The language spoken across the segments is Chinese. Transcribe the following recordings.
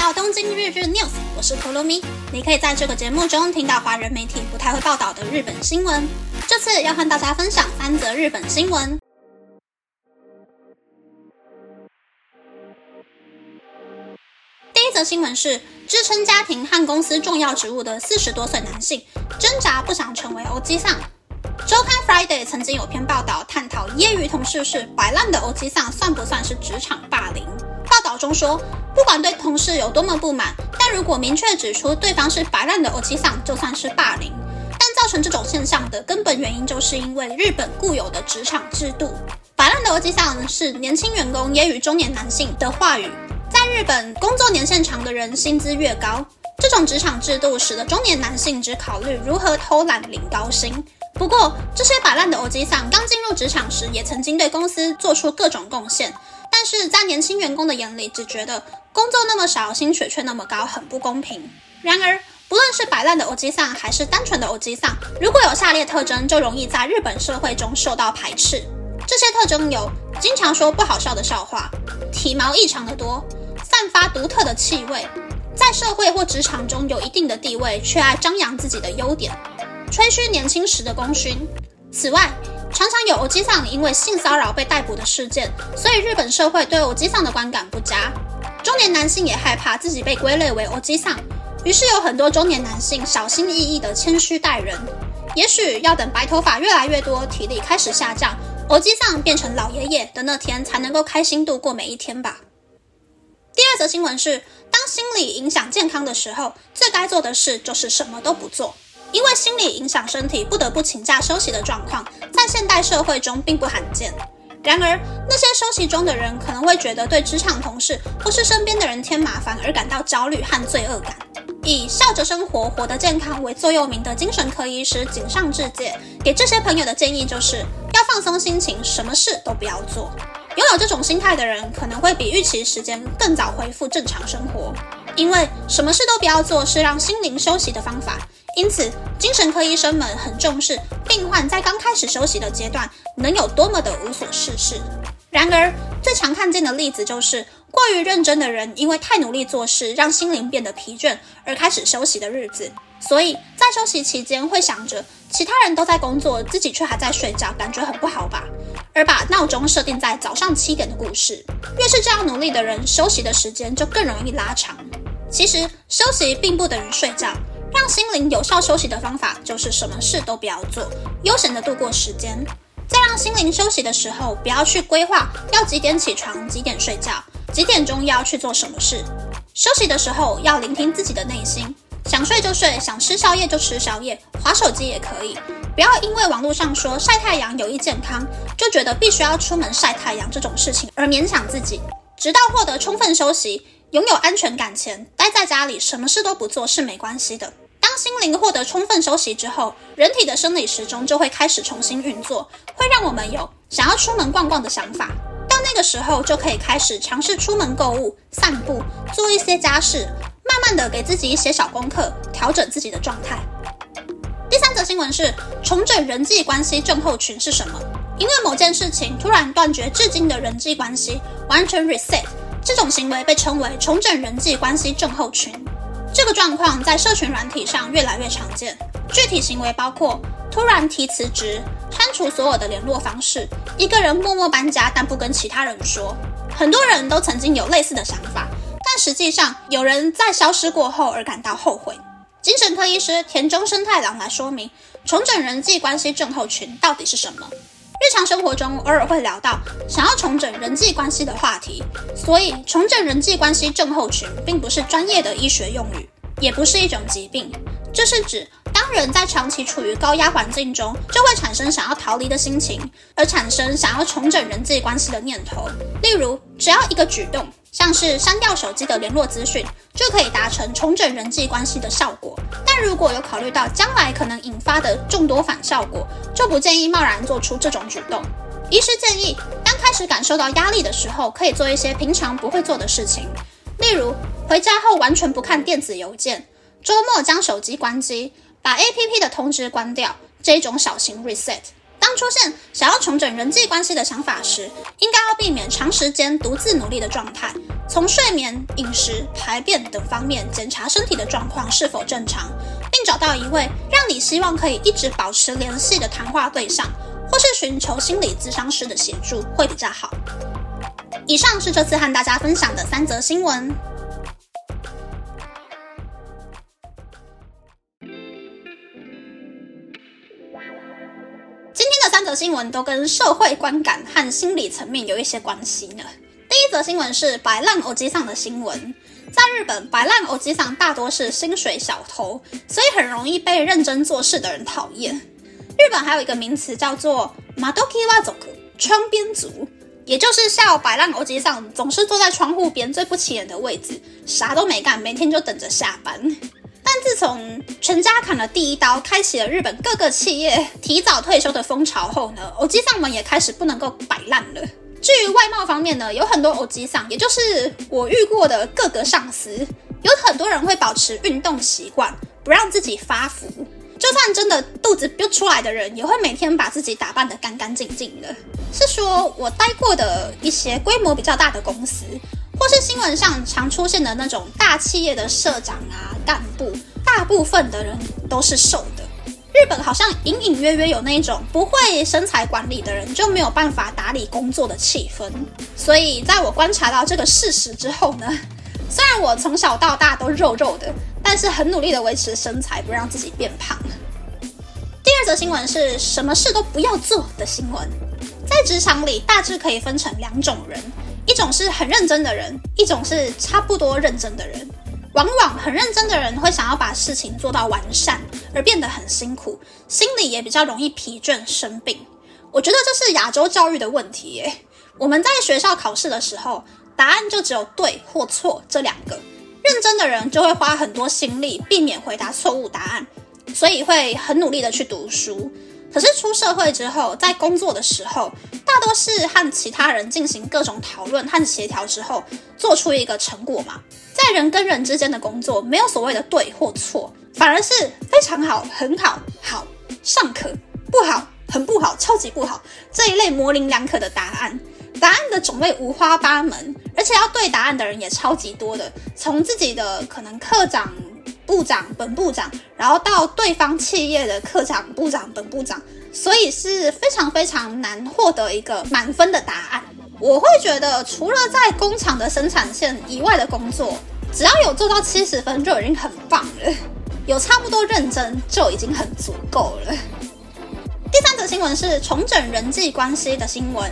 到东京日日 News，我是可露咪。你可以在这个节目中听到华人媒体不太会报道的日本新闻。这次要和大家分享三则日本新闻。第一则新闻是支撑家庭和公司重要职务的四十多岁男性，挣扎不想成为欧基桑。周刊 Friday 曾经有篇报道探讨业余同事是摆烂的欧基桑算不算是职场霸凌？中说，不管对同事有多么不满，但如果明确指出对方是摆烂的欧基桑，就算是霸凌。但造成这种现象的根本原因，就是因为日本固有的职场制度。摆烂的欧基桑是年轻员工揶揄中年男性的话语。在日本，工作年限长的人薪资越高。这种职场制度使得中年男性只考虑如何偷懒领高薪。不过，这些摆烂的欧基桑刚进入职场时，也曾经对公司做出各种贡献。但是在年轻员工的眼里，只觉得工作那么少，薪水却那么高，很不公平。然而，不论是摆烂的欧基桑，还是单纯的欧基桑，如果有下列特征，就容易在日本社会中受到排斥。这些特征有：经常说不好笑的笑话，体毛异常的多。散发独特的气味，在社会或职场中有一定的地位，却爱张扬自己的优点，吹嘘年轻时的功勋。此外，常常有欧基桑因为性骚扰被逮捕的事件，所以日本社会对欧基桑的观感不佳。中年男性也害怕自己被归类为欧基桑，于是有很多中年男性小心翼翼地谦虚待人。也许要等白头发越来越多，体力开始下降，欧基桑变成老爷爷的那天，才能够开心度过每一天吧。第二则新闻是，当心理影响健康的时候，最该做的事就是什么都不做。因为心理影响身体，不得不请假休息的状况，在现代社会中并不罕见。然而，那些休息中的人可能会觉得对职场同事或是身边的人添麻烦而感到焦虑和罪恶感。以笑着生活、活得健康为座右铭的精神科医师井上智介，给这些朋友的建议就是要放松心情，什么事都不要做。拥有这种心态的人，可能会比预期时间更早恢复正常生活，因为什么事都不要做是让心灵休息的方法。因此，精神科医生们很重视病患在刚开始休息的阶段能有多么的无所事事。然而，最常看见的例子就是过于认真的人，因为太努力做事，让心灵变得疲倦，而开始休息的日子。所以在休息期间，会想着其他人都在工作，自己却还在睡觉，感觉很不好吧？而把闹钟设定在早上七点的故事，越是这样努力的人，休息的时间就更容易拉长。其实休息并不等于睡觉，让心灵有效休息的方法就是什么事都不要做，悠闲的度过时间。在让心灵休息的时候，不要去规划要几点起床、几点睡觉、几点钟要去做什么事。休息的时候要聆听自己的内心。想睡就睡，想吃宵夜就吃宵夜，划手机也可以。不要因为网络上说晒太阳有益健康，就觉得必须要出门晒太阳这种事情而勉强自己。直到获得充分休息、拥有安全感前，待在家里什么事都不做是没关系的。当心灵获得充分休息之后，人体的生理时钟就会开始重新运作，会让我们有想要出门逛逛的想法。到那个时候，就可以开始尝试出门购物、散步、做一些家事。慢慢的给自己一些小功课，调整自己的状态。第三则新闻是重整人际关系症候群是什么？因为某件事情突然断绝至今的人际关系，完全 reset，这种行为被称为重整人际关系症候群。这个状况在社群软体上越来越常见。具体行为包括突然提辞职、删除所有的联络方式、一个人默默搬家但不跟其他人说。很多人都曾经有类似的想法。但实际上，有人在消失过后而感到后悔。精神科医师田中生太郎来说明重整人际关系症候群到底是什么。日常生活中偶尔会聊到想要重整人际关系的话题，所以重整人际关系症候群并不是专业的医学用语，也不是一种疾病。这是指人在长期处于高压环境中，就会产生想要逃离的心情，而产生想要重整人际关系的念头。例如，只要一个举动。像是删掉手机的联络资讯，就可以达成重整人际关系的效果。但如果有考虑到将来可能引发的众多反效果，就不建议贸然做出这种举动。医师建议，当开始感受到压力的时候，可以做一些平常不会做的事情，例如回家后完全不看电子邮件，周末将手机关机，把 APP 的通知关掉，这种小型 reset。当出现想要重整人际关系的想法时，应该要避免长时间独自努力的状态，从睡眠、饮食、排便等方面检查身体的状况是否正常，并找到一位让你希望可以一直保持联系的谈话对象，或是寻求心理咨商师的协助会比较好。以上是这次和大家分享的三则新闻。则新闻都跟社会观感和心理层面有一些关系呢。第一则新闻是白浪欧基上的新闻。在日本，白浪欧基上大多是薪水小偷，所以很容易被认真做事的人讨厌。日本还有一个名词叫做“马多基瓦族”窗边族，也就是像白浪欧基上总是坐在窗户边最不起眼的位置，啥都没干，每天就等着下班。自从全家砍了第一刀，开启了日本各个企业提早退休的风潮后呢，欧基上们也开始不能够摆烂了。至于外貌方面呢，有很多欧基上，也就是我遇过的各个上司，有很多人会保持运动习惯，不让自己发福。就算真的肚子憋出来的人，也会每天把自己打扮得干干净净的。是说我待过的一些规模比较大的公司，或是新闻上常出现的那种大企业的社长啊、干部，大部分的人都是瘦的。日本好像隐隐约约有那种不会身材管理的人就没有办法打理工作的气氛。所以在我观察到这个事实之后呢，虽然我从小到大都肉肉的，但是很努力的维持身材，不让自己变胖。第二则新闻是什么事都不要做的新闻。在职场里，大致可以分成两种人，一种是很认真的人，一种是差不多认真的人。往往很认真的人会想要把事情做到完善，而变得很辛苦，心里也比较容易疲倦生病。我觉得这是亚洲教育的问题耶。我们在学校考试的时候，答案就只有对或错这两个。认真的人就会花很多心力避免回答错误答案，所以会很努力的去读书。可是出社会之后，在工作的时候，大多是和其他人进行各种讨论和协调之后，做出一个成果嘛。在人跟人之间的工作，没有所谓的对或错，反而是非常好、很好、好、尚可、不好、很不好、超级不好这一类模棱两可的答案。答案的种类五花八门，而且要对答案的人也超级多的，从自己的可能科长、部长、本部长，然后到对方企业的科长、部长、本部长，所以是非常非常难获得一个满分的答案。我会觉得，除了在工厂的生产线以外的工作，只要有做到七十分就已经很棒了，有差不多认真就已经很足够了。第三则新闻是重整人际关系的新闻。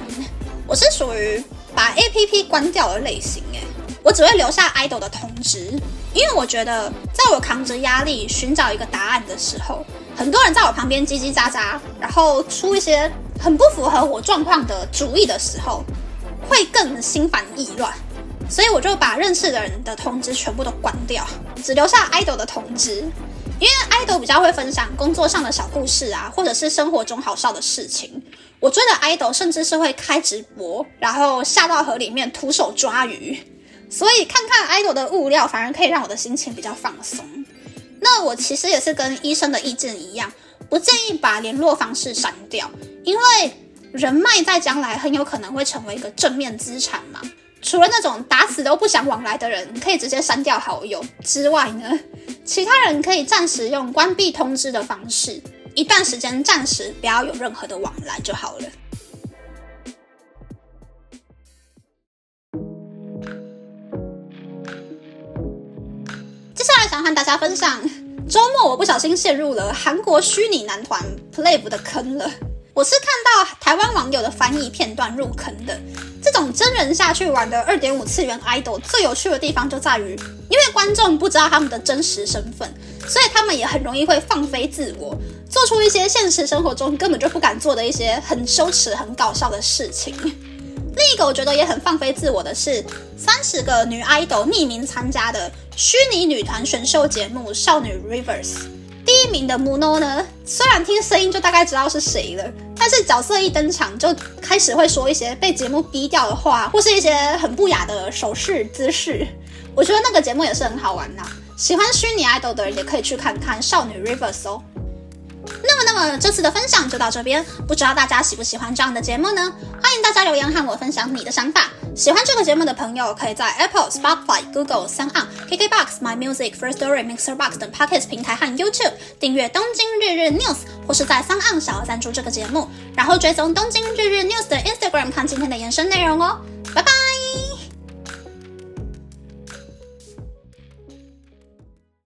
我是属于把 A P P 关掉的类型，诶，我只会留下 idol 的通知，因为我觉得，在我扛着压力寻找一个答案的时候，很多人在我旁边叽叽喳喳，然后出一些很不符合我状况的主意的时候。会更心烦意乱，所以我就把认识的人的通知全部都关掉，只留下 idol 的通知。因为 idol 比较会分享工作上的小故事啊，或者是生活中好笑的事情。我追的 idol 甚至是会开直播，然后下到河里面徒手抓鱼。所以看看 idol 的物料，反而可以让我的心情比较放松。那我其实也是跟医生的意见一样，不建议把联络方式删掉，因为。人脉在将来很有可能会成为一个正面资产嘛？除了那种打死都不想往来的人，可以直接删掉好友之外呢，其他人可以暂时用关闭通知的方式，一段时间暂时不要有任何的往来就好了。下来想和大家分享，周末我不小心陷入了韩国虚拟男团 Playve 的坑了。我是看到台湾网友的翻译片段入坑的。这种真人下去玩的二点五次元 idol 最有趣的地方就在于，因为观众不知道他们的真实身份，所以他们也很容易会放飞自我，做出一些现实生活中根本就不敢做的一些很羞耻、很搞笑的事情。另一个我觉得也很放飞自我的是，三十个女 idol 匿名参加的虚拟女团选秀节目《少女 Rivers》。第一名的 Muno 呢，虽然听声音就大概知道是谁了，但是角色一登场就开始会说一些被节目逼掉的话，或是一些很不雅的手势姿势。我觉得那个节目也是很好玩呐，喜欢虚拟 idol 的人也可以去看看少女 Rivers 哦。那么，这次的分享就到这边，不知道大家喜不喜欢这样的节目呢？欢迎大家留言和我分享你的想法。喜欢这个节目的朋友，可以在 Apple、Spotify、Google、s o n KKBox、My Music、First Story、Mixer Box 等 Podcast 平台和 YouTube 订阅《东京日日 News》，或是在 s o n 小额赞助这个节目，然后追踪《东京日日 News》的 Instagram 看今天的延伸内容哦。拜拜。